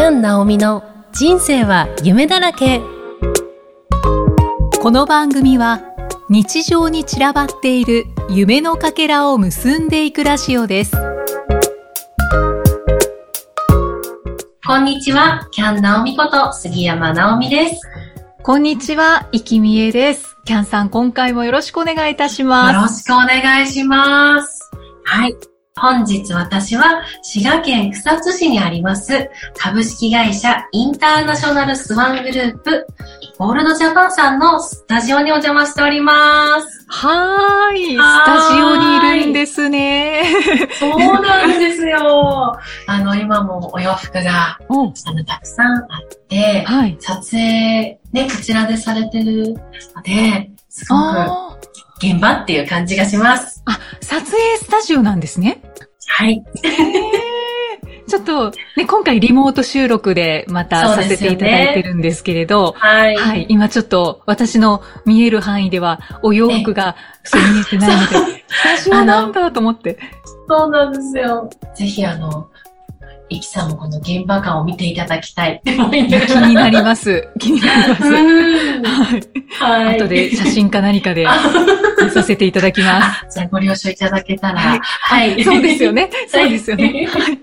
キャン・ナオミの人生は夢だらけ。この番組は日常に散らばっている夢のかけらを結んでいくラジオです。こんにちは。キャン・ナオミこと杉山直美です。こんにちは、いきみえです。キャンさん、今回もよろしくお願いいたしよまろしくお願いします。はい本日私は滋賀県草津市にあります株式会社インターナショナルスワングループゴールドジャパンさんのスタジオにお邪魔しております。す。はーい、スタジオにいるんですね。そうなんですよ。あの、今もお洋服がおあのたくさんあって、はい。撮影ね、こちらでされてるので、すごく現場っていう感じがします。あ、撮影スタジオなんですね。はい。ちょっと、ね、今回リモート収録でまたさせていただいてるんですけれど、はい。はい。今ちょっと私の見える範囲ではお洋服がそう見えてないので、スタジオなんだと思って。そうなんですよ。ぜひあの、イキさんもこの現場感を見ていただきたい。気になります。気になります。うんはい。はい。後で写真か何かで見させていただきまあ、じゃあご了承いただけたら。はいはい。す。そうですよね。そうですよね。はい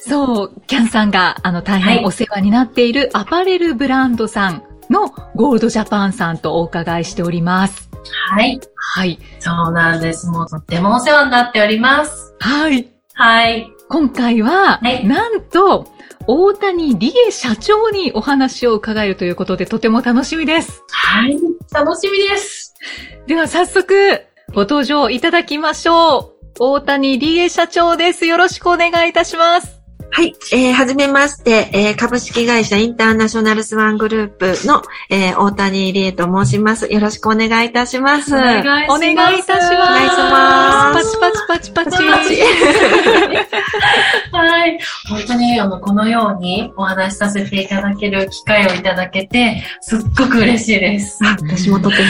そう、キャンさんが、あの、大はい変お世話になっているアパレルブランドさんのゴールドジャパンさんとお伺いしております。はい。はい。そうなんです。もうとってもお世話になっております。はい。はい。今回は、はいなんと、大谷理恵社長にお話を伺えるということで、とても楽しみです。はい。楽しみです。では早速、ご登場いただきましょう。大谷理恵社長です。よろしくお願いいたします。はい。えー、はじめまして、えー、株式会社インターナショナルスワングループの、えー、大谷理恵と申します。よろしくお願いいたします。お願いします。お願いいたします。お願いしますパチパチパチパチ。パチはい。本当に、あの、このようにお話しさせていただける機会をいただけて、すっごく嬉しいです。あ私もとても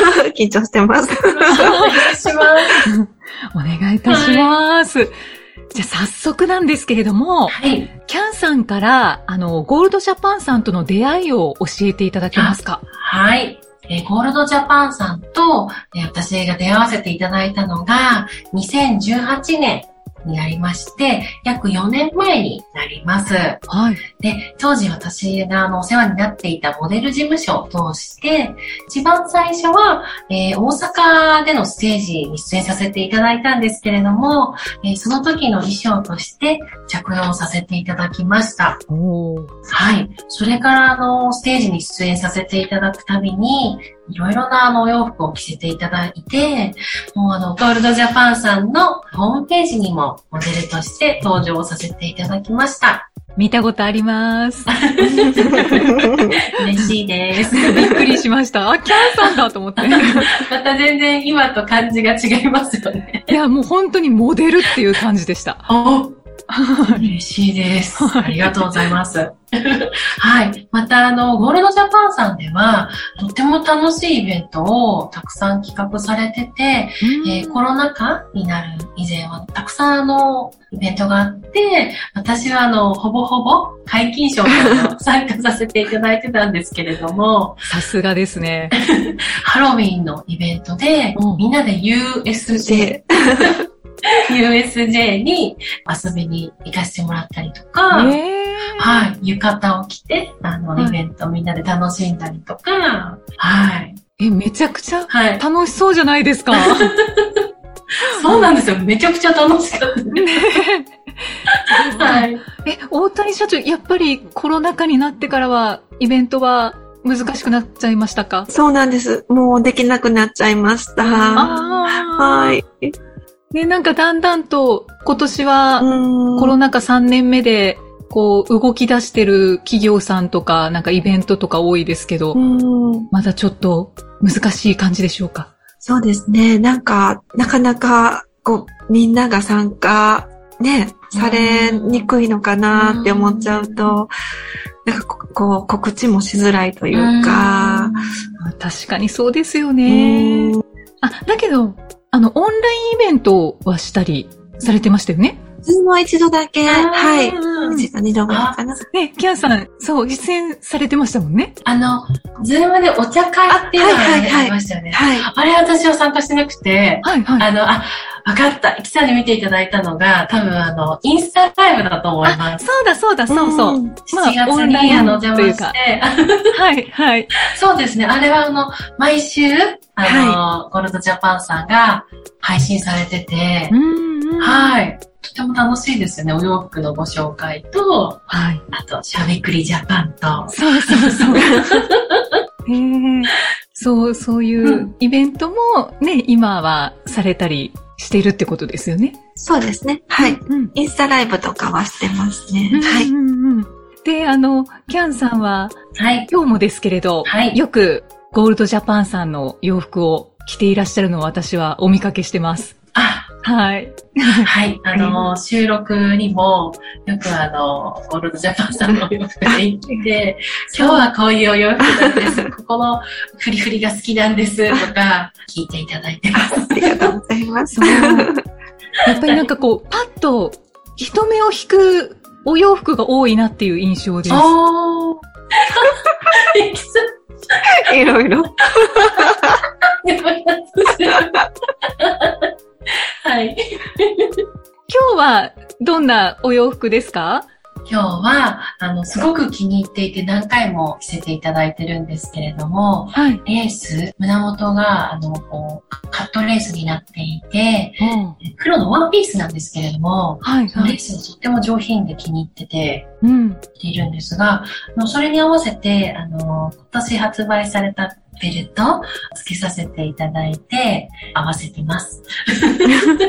緊張してます。お願いします。お願いいたします。じゃあ早速なんですけれども、はい。キャンさんから、あの、ゴールドジャパンさんとの出会いを教えていただけますか？はい。えーゴールドジャパンさんと、えー私が出会わせていただいたのが、2018年になりまして、約4年前になります。はい。で、当時私があのお世話になっていたモデル事務所を通して、一番最初は、えー大阪でのステージに出演させていただいたんですけれども、えーその時の衣装として着用させていただきました。はい。それから、あの、ステージに出演させていただくたびに、いろいろなあのお洋服を着せていただいて、もうあの、ゴールドジャパンさんのホームページにもモデルとして登場させていただきました。見たことあります。嬉しいです。びっくりしました。あ、キャンさんだと思って。また全然今と感じが違いますよね。いや、もう本当にモデルっていう感じでした。お 嬉しいです。ありがとうございます。はい。また、あの、ゴールドジャパンさんでは、とても楽しいイベントをたくさん企画されてて、えーコロナ禍になる以前は、たくさんあの、イベントがあって、私はあの、ほぼほぼ解禁賞から参加させていただいてたんですけれども、さすがですね。ハロウィンのイベントでうん、みんなで USJ、USJ に遊びに行かせてもらったりとか、えはい、浴衣を着て、あの、はいイベントみんなで楽しんだりとか、はい、ー、え、めちゃくちゃはい。楽しそうじゃないですか。そうなんですよ。めちゃくちゃ楽しかったです。はい。え、大谷社長、やっぱりコロナ禍になってからは、イベントは難しくなっちゃいましたか？そうなんです。もうできなくなっちゃいました。ああ。はい。ね、なんかだんだんと今年はココロナ禍3年目で、こう動き出してる企業さんとか、なんかイベントとか多いですけど、うん。まだちょっと難しい感じでしょうか？そうですね。なんか、なかなか、こう、みんなが参加、ね、されにくいのかなって思っちゃうと、なんかこ、こう、告知もしづらいというか、確かにそうですよね。うん。あ、だけど、あの、オンラインイベントはしたりされてましたよね？ Zoomは一度だけ、はい。一度二度かな。ね、キャンさん、そう、実践されてましたもんね。あの、 Zoomでお茶会っていうのがありましたよね。はい。あれ私は参加してなくて、はい、はい。あの、あ、わかった。キさんに見ていただいたのが、多分あの、インスタライブだと思います。そうだ、そうだ、そうそう。んまあ7月オンラインにあの、お邪魔して、はい、はい。そうですね。あれはあの、毎週、あの、ゴールドジャパンさんが配信されててう、ん、うん。はい。とても楽しいですよね。お洋服のご紹介と、はい。あと、しゃべくりジャパンと。そうそうそう。そう、そういううイベントもね、今はされたりしているってことですよね。そうですね。はい。うん。インスタライブとかはしてますね。うんはい。で、あの、キャンさんは、はい。今日もですけれど、はいよくゴールドジャパンさんの洋服を着ていらっしゃるのを私はお見かけしてます。あ、はい。はい。あの、収録にも、よくあの、ゴールドジャパンさんのお洋服で行って、今日はこういうお洋服なんです。ここのフリフリが好きなんです。とか、聞いていただいてます。ありがとうございます。やっぱりなんかこう、パッと人目を引くお洋服が多いなっていう印象です。いろいろ。はい。今日はどんなお洋服ですか？今日は、あの、すごく気に入っていて何回も着せていただいてるんですけれども、はい。レース、胸元が、あの、こう、カットレースになっていて、黒のワンピースなんですけれども、はい、そのレーはい。スがとっても上品で気に入ってて、うん。着ているんですが、あのそれに合わせて、あの、今年発売されたベルト、付けさせていただいて、合わせてます。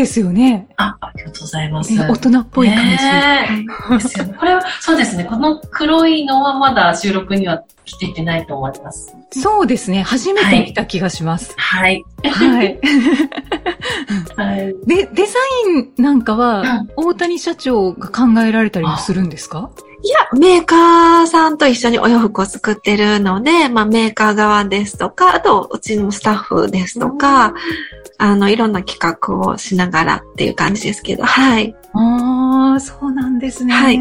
ですよね。あ、ありがとうございます。ね大人っぽい感じ。ねえですよね。これは、そうですね。この黒いのはまだ収録には着ていてないと思います。そうですね。初めて見た気がします。はい。はい。はい。で、デザインなんかうはん、大谷社長が考えられたりもするんですか？いや、メーカーさんと一緒にお洋服を作ってるので、まあメーカー側ですとか、あとうちのスタッフですとか、あの、いろんな企画をしながらっていう感じですけど、はい。ああ、そうなんですね。はい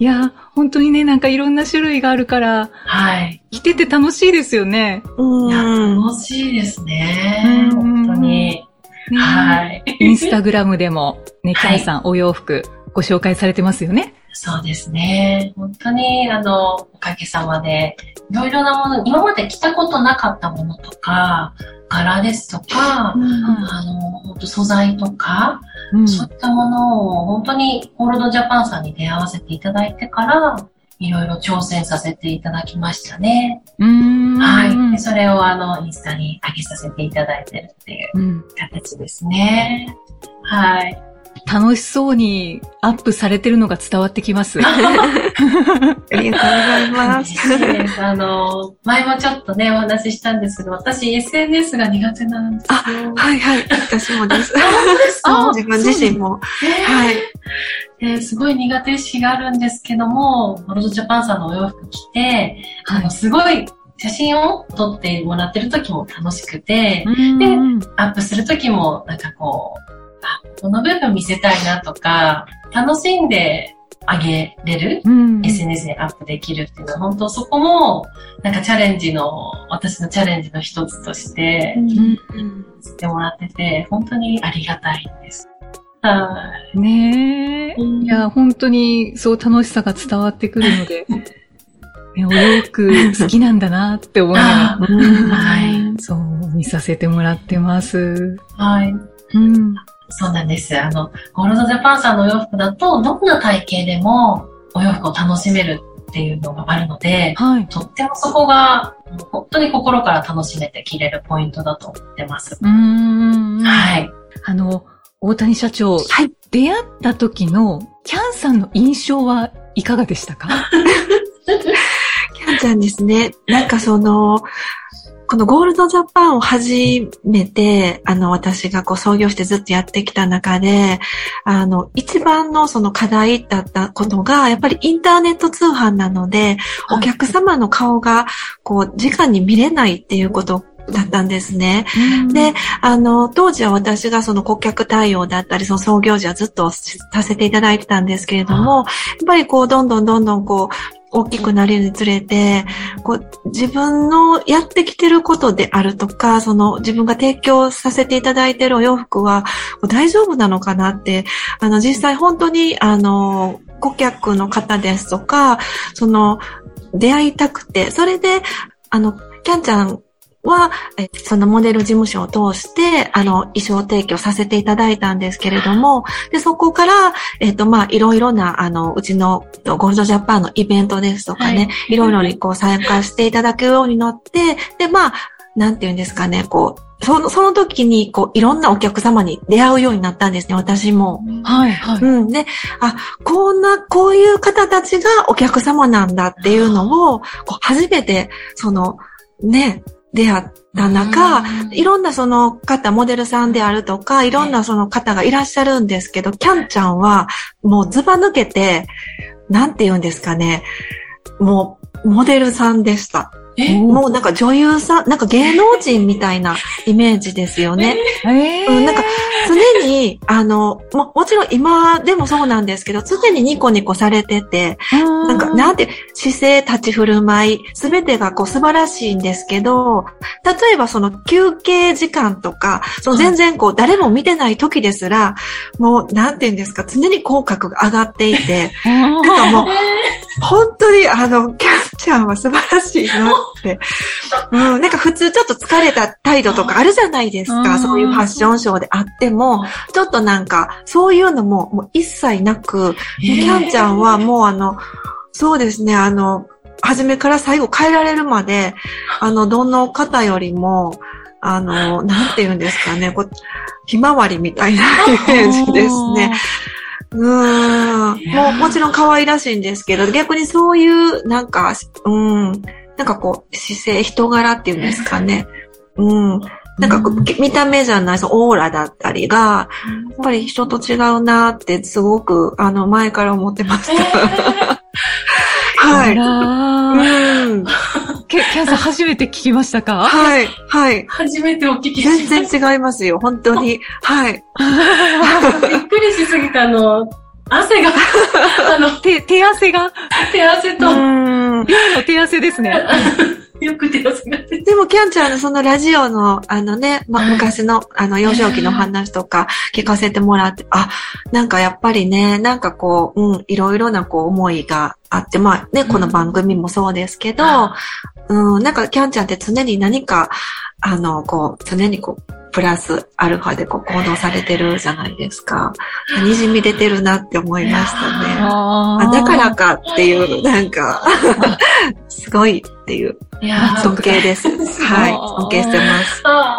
いや、本当にね、なんかいろんな種類があるから、はい。着てて楽しいですよね。ういや、ん。楽しいですね。うん本当に。ねはい。インスタグラムでも、ね、キはいャンさんお洋服ご紹介されてますよね。そうですね。本当に、あの、おかげさまで、いろいろなもの、今まで着たことなかったものとか、柄ですとか、あの、本当素材とか、うんそういったものを本当にゴールドジャパンさんに出会わせていただいてから、いろいろ挑戦させていただきましたね。うーんはい。でそれをあの、インスタに上げさせていただいてるっていううん形ですね。はい。楽しそうにアップされてるのが伝わってきます。ありがとうございます。あの、前もちょっとね、お話ししたんですけど、私 SNS が苦手なんですよ。はいはい。私もです。あ自分自身も。えーはい。ですごい苦手意識があるんですけども、ゴールドジャパンさんのお洋服着て、あの、すごい写真を撮ってもらってる時も楽しくて、うんアップする時もなんかこう、あ、この部分見せたいなとか、楽しんであげれるうん SNS にアップできるっていうのは、本当そこも、なんかチャレンジの、私のチャレンジの一つとして、うんさせてもらってて、本当にありがたいです。はねえ。い。いや、本当にそう楽しさが伝わってくるので、ね、お洋服好きなんだなって思いなが あうんはい。ら、そう、見させてもらってます。はい。うん。そうなんです。あの、ゴールドジャパンさんのお洋服だと、どんな体型でもお洋服を楽しめるっていうのがあるので、はい。とってもそこが、本当に心から楽しめて着れるポイントだと思ってます。うーん。はい。あの、大谷社長、はい出会った時のキャンさんの印象はいかがでしたか？キャンちゃんですね。なんかその、このゴールドジャパンを始めて、あの、私がこう創業してずっとやってきた中で、あの、一番のその課題だったことが、やっぱりインターネット通販なので、お客様の顔が、こう、直に見れないっていうことだったんですね。で、あの、当時は私がその顧客対応だったり、その創業時はずっとさせていただいてたんですけれども、やっぱりこう、どんどんどんどんこう、大きくなるにつれて、こう自分のやってきてることであるとか、その自分が提供させていただいてるお洋服は大丈夫なのかなって、あの実際本当にあの顧客の方ですとか、その出会いたくて、それであの、キャンちゃんは、えそのモデル事務所を通して、あの、衣装提供させていただいたんですけれども、で、そこから、えっ、と、まあ、いろいろな、あの、うちのゴールドジャパンのイベントですとかね、はい、いろいろにこう参加していただくようになって、で、まあ、なんて言うんですかね、こう、その、その時に、こう、いろんなお客様に出会うようになったんですね、私も。はい、はい。うん。で、あ、こんな、こういう方たちがお客様なんだっていうのを、こう初めて、その、ね、出会った中、いろんなその方、モデルさんであるとか、いろんなその方がいらっしゃるんですけど、キャンちゃんはもうズバ抜けて、なんて言うんですかね、もうモデルさんでした。もうなんか女優さん、なんか芸能人みたいなイメージですよね。えー、うん、なんか常に、あの、も、もちろん今でもそうなんですけど、常にニコニコされてて、なんか、なんて、姿勢、立ち振る舞い、すべてがこう素晴らしいんですけど、例えばその休憩時間とか、その全然こう誰も見てない時ですら、もう、なんて言うんですか、常に口角が上がっていて、なんかもう、本当にあの、キャンちゃんは素晴らしいなって。うん、なんか普通ちょっと疲れた態度とかあるじゃないですか。そういうファッションショーであっても、ちょっとなんか、そういうのももう一切なく、キャンちゃんはもうあの、そうですね、あの、初めから最後変えられるまで、あの、どの方よりも、あの、なんて言うんですかね、こう、ひまわりみたいなイメージですね。うん。もうもちろん可愛らしいんですけど、逆にそういう、なんか、うん、なんかこう、姿勢、人柄っていうんですかね。うん。なんかこう、見た目じゃない、そのオーラだったりが、やっぱり人と違うなってすごく、あの、前から思ってました。はい。うん。キャンさん初めて聞きましたか？はい、はい。初めてお聞きしました。全然違いますよ、本当に。はい。びっくりしすぎたあの、汗が、あの、手、手汗が？手汗と。うん。今の手汗ですね。よく手汗がでも、キャンちゃんのそのラジオの、あのね、ま、昔の、あの、幼少期の話とか聞かせてもらって、あ、なんかやっぱりね、なんかこう、うん、いろいろなこう思いがあって、まあね、この番組もそうですけど、うん、なんかキャンちゃんって常に何か、あの、こう、常にこう、プラスアルファでこう行動されてるじゃないですか。にじみ出てるなって思いましたね。あだからかっていう、なんか すごいっていう。いや尊敬です。はい。尊敬してます。わ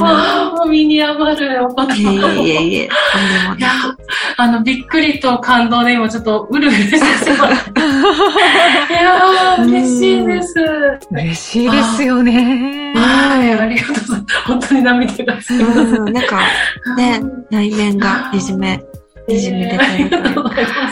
あ、もう身に余るお言葉。いえいえいえ、とんでもない。あの、びっくりと感動で今ちょっとうるうるしてしまって。いやー、嬉しいです。嬉しいですよね。はい、ありがとうございます。本当に涙が。なんか、ね、内面がいじめにじみ出てる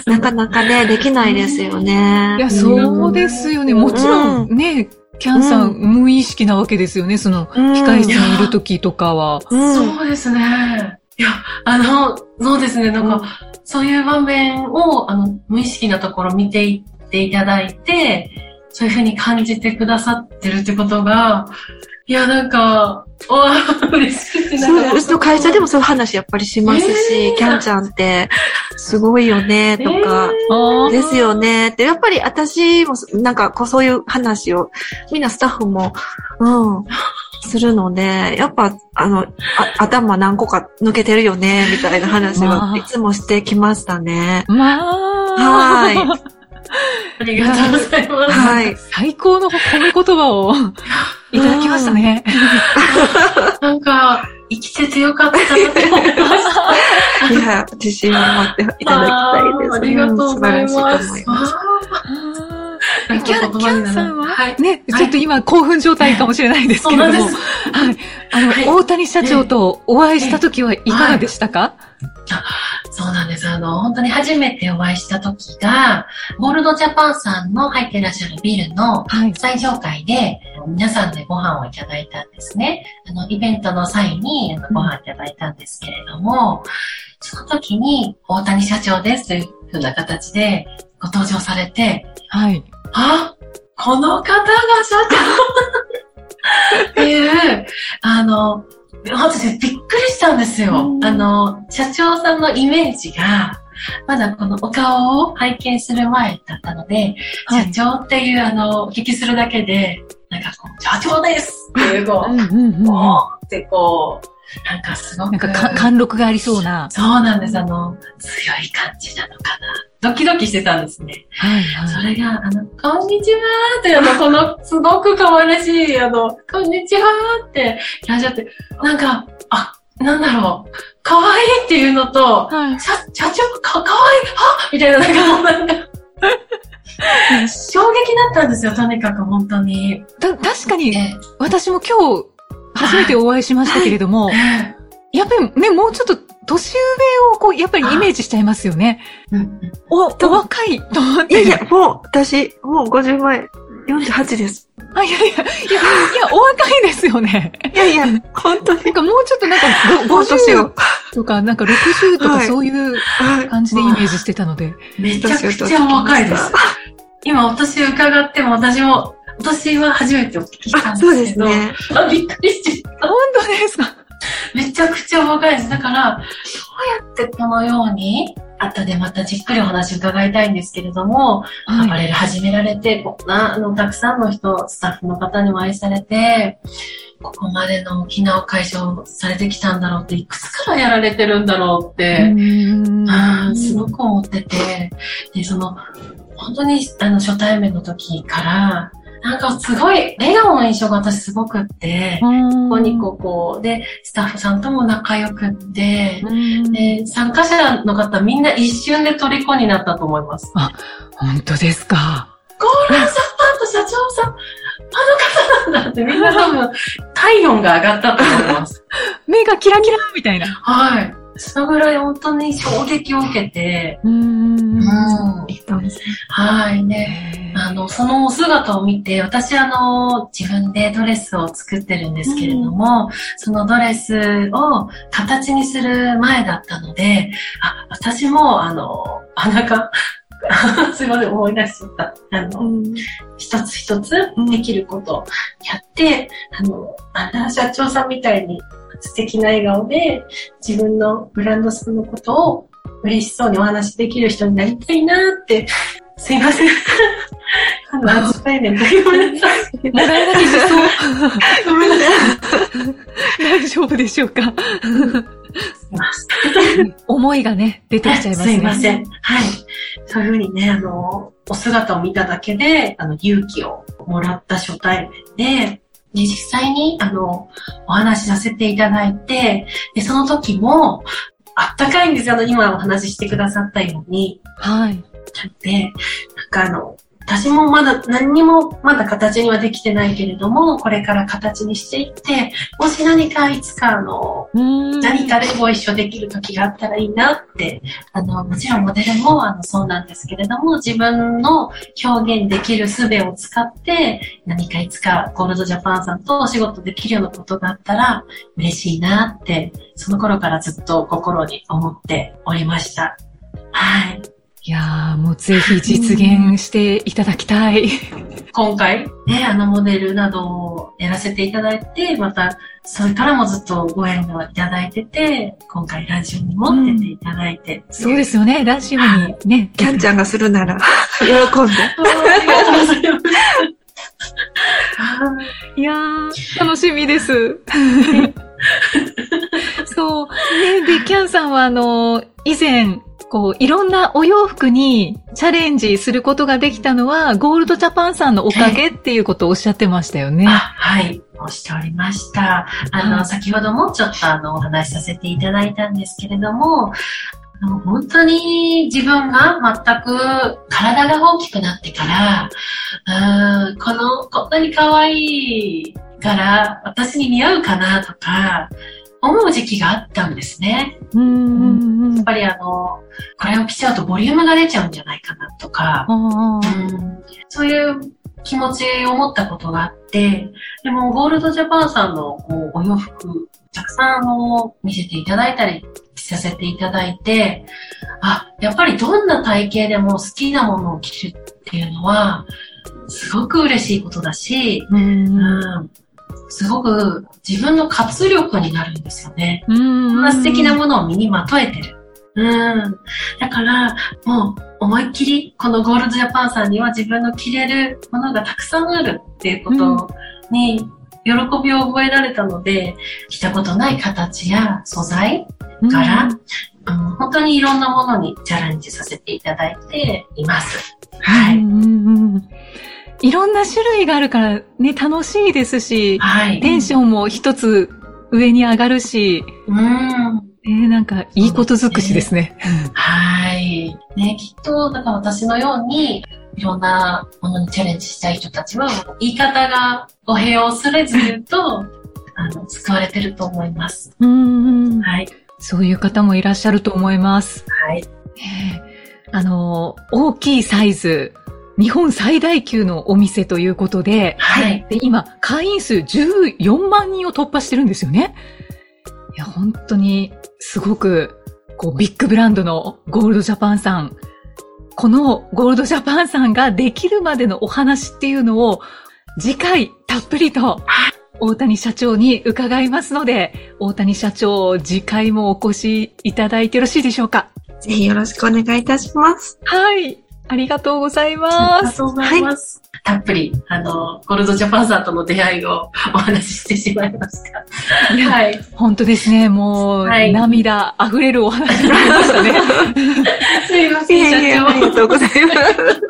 なかなかね、できないですよね。いや、そうですよね。もちろんね、キャンさん、無意識なわけですよね。その、控室にいる時とかは。そうですね。いや、あの、そうですね。なんか、そういう場面を、あの、無意識なところ見ていっていただいて、そういうふうに感じてくださってるってことが、いや、なんか、お 嬉しくてそう、うちの会社でもそういう話やっぱりしますし、えー、キャンちゃんってすごいよね、とか、えー、ですよね、って、やっぱり私もなんかこうそういう話を、みんなスタッフも、うん、するので、やっぱ、あの、あ頭何個か抜けてるよね、みたいな話はいつもしてきましたね。まあ、はい。ありがとうございます。はい。最高の褒め言葉をいただきましたね。なんか、生きててよかったなって思いました。いや、自信を持っていただきたいです。ありがとうございます。キャン、キャンさんは、は？い、ね、ちょっと今興奮状態かもしれないですけれども、はい。あの、はい、大谷社長とお会いした時はいかがでしたか？あの、本当に初めてお会いした時が、ゴールドジャパンさんの入っていらっしゃるビルのはい。最上階で、皆さんでご飯をいただいたんですね。あの、イベントの際にあのご飯いただいたんですけれども、その時に、大谷社長ですというふうな形でご登場されて、はい。あ、この方が社長 っていう、あの、私びっくりしたんですよ。う。ん。あの、社長さんのイメージが、まだこのお顔を拝見する前だったので、はい。社長っていうあの、お聞きするだけで、なんかこう、社長ですっていう、こうんうんうんうん。う、おーってこう、なんかすごく。なんかか貫禄がありそうな。そうなんです。あの、強い感じなのかな。ドキドキしてたんですね。はいそはい。れが、あの、こんにちはーって、あの、この、すごく可愛らしい、あの、こんにちはーって、いらっしゃって、なんか、あ、なんだろう、可愛いっていうのと、はい。社、社長、か、かわいいはっみたいな、なんかも うなんか、衝撃だったんですよ、とにかく、本当に。た、確かに、え私も今日、初めてお会いしましたけれども、え やっぱりね、もうちょっと年上をこう、やっぱりイメージしちゃいますよね。うんうんお、お若いと思って。いやいや、もう、私、もう50前、48です。あ、いやいや、いや、いや、お若いですよね。いやいや、本当になん。かもうちょっとなんか、ご本当です50よ。とか、なんか60とかはいそういうはい。感じでイメージしてたので。めちゃくちゃ若いです。今、私伺っても、私も、私は初めてお聞きしたあ、んですけど、ですね。あびっくりしちゃった。本当ですか？めちゃくちゃ若いです。だから、どうやってこのように、後でまたじっくりお話伺いたいんですけれども、アパはい。レル始められて、こんな、あの、たくさんの人、スタッフの方にも愛されて、ここまでの大きな会社をされてきたんだろうって、いくつからやられてるんだろうって、うんすごく思ってて、で、その、本当に、あの、初対面の時から、なんかすごい、笑顔の印象が私すごくって、ここニコこう、で、スタッフさんとも仲良くって、うんで、参加者の方みんな一瞬で虜になったと思います。本当ですか？ゴールドジャパンと社長さん、あの方なんだってみんな多分、体温が上がったと思います。目がキラキラみたいな。はい。そのぐらい本当に衝撃を受けて、うん。はい。ね。あの、そのお姿を見て、私あの、自分でドレスを作ってるん。ですけれども、そのドレスを形にする前だったので、あ、私もあの、あ、なん。か、すい、思い出しちゃった。あの、うん。一つ一つできることをやって、あの、あ社長さん。みたいに素敵な笑顔で自分のブランドさんのことを嬉しそうにお話しできる人になりたいなって、すいません。あの、初対面でごめんなさい。もらえなきゃごめんなさい。大丈夫でしょうか？思いがね、出てきちゃいますね。すいません。はい。そういうふうにね、あの、お姿を見ただけで、あの、勇気をもらった初対面で、で、実際に、あの、お話しさせていただいて、で、その時も、あったかいんですよ。あの、今お話ししてくださったように。はい。で、なんかあの、私もまだ何にもまだ形にはできてないけれども、これから形にしていって、もし何かいつかあの、何何かでご一緒できる時があったらいいなって、あの、もちろんモデルもあのそうなんですけれども、自分の表現できる術を使って、何かいつかゴールドジャパンさんとお仕事できるようなことがあったら嬉しいなって、その頃からずっと心に思っておりました。はい。いやー、もうぜひ実現していただきたい。今回、ね、あのモデルなどをやらせていただいて、また、それからもずっとご縁をいただいてて、今回ラジオにも出ていただいて。そうですよね、ラジオにね。キャンちゃんがするなら、喜んで。ありがとうございます。いやー、楽しみです。そう。ね、で、キャンさんはあの、以前、こう、いろんなお洋服にチャレンジすることができたのは、ゴールドジャパンさんのおかげっていうことをおっしゃってましたよね。あはい、おしておりました。あの、はい先ほどもちょっとあの、お話しさせていただいたんですけれども、本当に自分が全く体が大きくなってから、うーんこの、こんなに可愛いから私に似合うかなとか、思う時期があったんですね。うん。やっぱりあの、これを着ちゃうとボリュームが出ちゃうんじゃないかなとか、あうんそういう気持ちを持ったことがあって、でもゴールドジャパンさんのこうお洋服、たくさんあの、見せていただいたり着させていただいて、あ、やっぱりどんな体型でも好きなものを着るっていうのは、すごく嬉しいことだし、あ。うん。うん、すごく自分の活力になるんですよね。うん。こんな素敵なものを身にまとえてる。うん。だから、もう思いっきり、このゴールドジャパンさんには自分の着れるものがたくさんあるっていうことに、喜びを覚えられたので、着たことない形や素材から、うん、本当にいろんなものにチャレンジさせていただいています。はい。うんうんうんいろんな種類があるからね、楽しいですし、はい。テンションも一つ上に上がるし、うん。えーなんかいいこと尽くしですね。はい。ね、きっと、だから私のように、いろんなものにチャレンジしたい人たちは、言い方が語弊を恐れず言うと、あの、救われてると思います。うんうんはい。そういう方もいらっしゃると思います。はい。えーあの、大きいサイズ、日本最大級のお店ということで、はい。で今、会員数14万人を突破してるんですよね。いや、本当に、すごく、こう、ビッグブランドのゴールドジャパンさん。このゴールドジャパンさんができるまでのお話っていうのを、次回、たっぷりと、大谷社長に伺いますので、大谷社長、次回もお越しいただいてよろしいでしょうか？ぜひよろしくお願いいたします。はい。ありがとうございあります。がとうございます。たっぷり、あの、ゴールドジャパンさんとの出会いを お話ししてしまいました。いやはい。本当ですね。もう、はい涙溢れるお話になりましたね。すいまいせん、社ありがとうございます。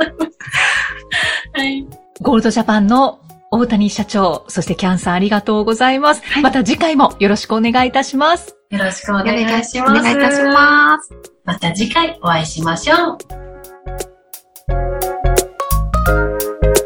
長。はい。ゴールドジャパンの大谷社長、そしてキャンさんありがとうございます。はいまた次回もよろしくお願いいたします。よろしくお願いします。お願いいたします。また次回お会いしましょう。Thank you.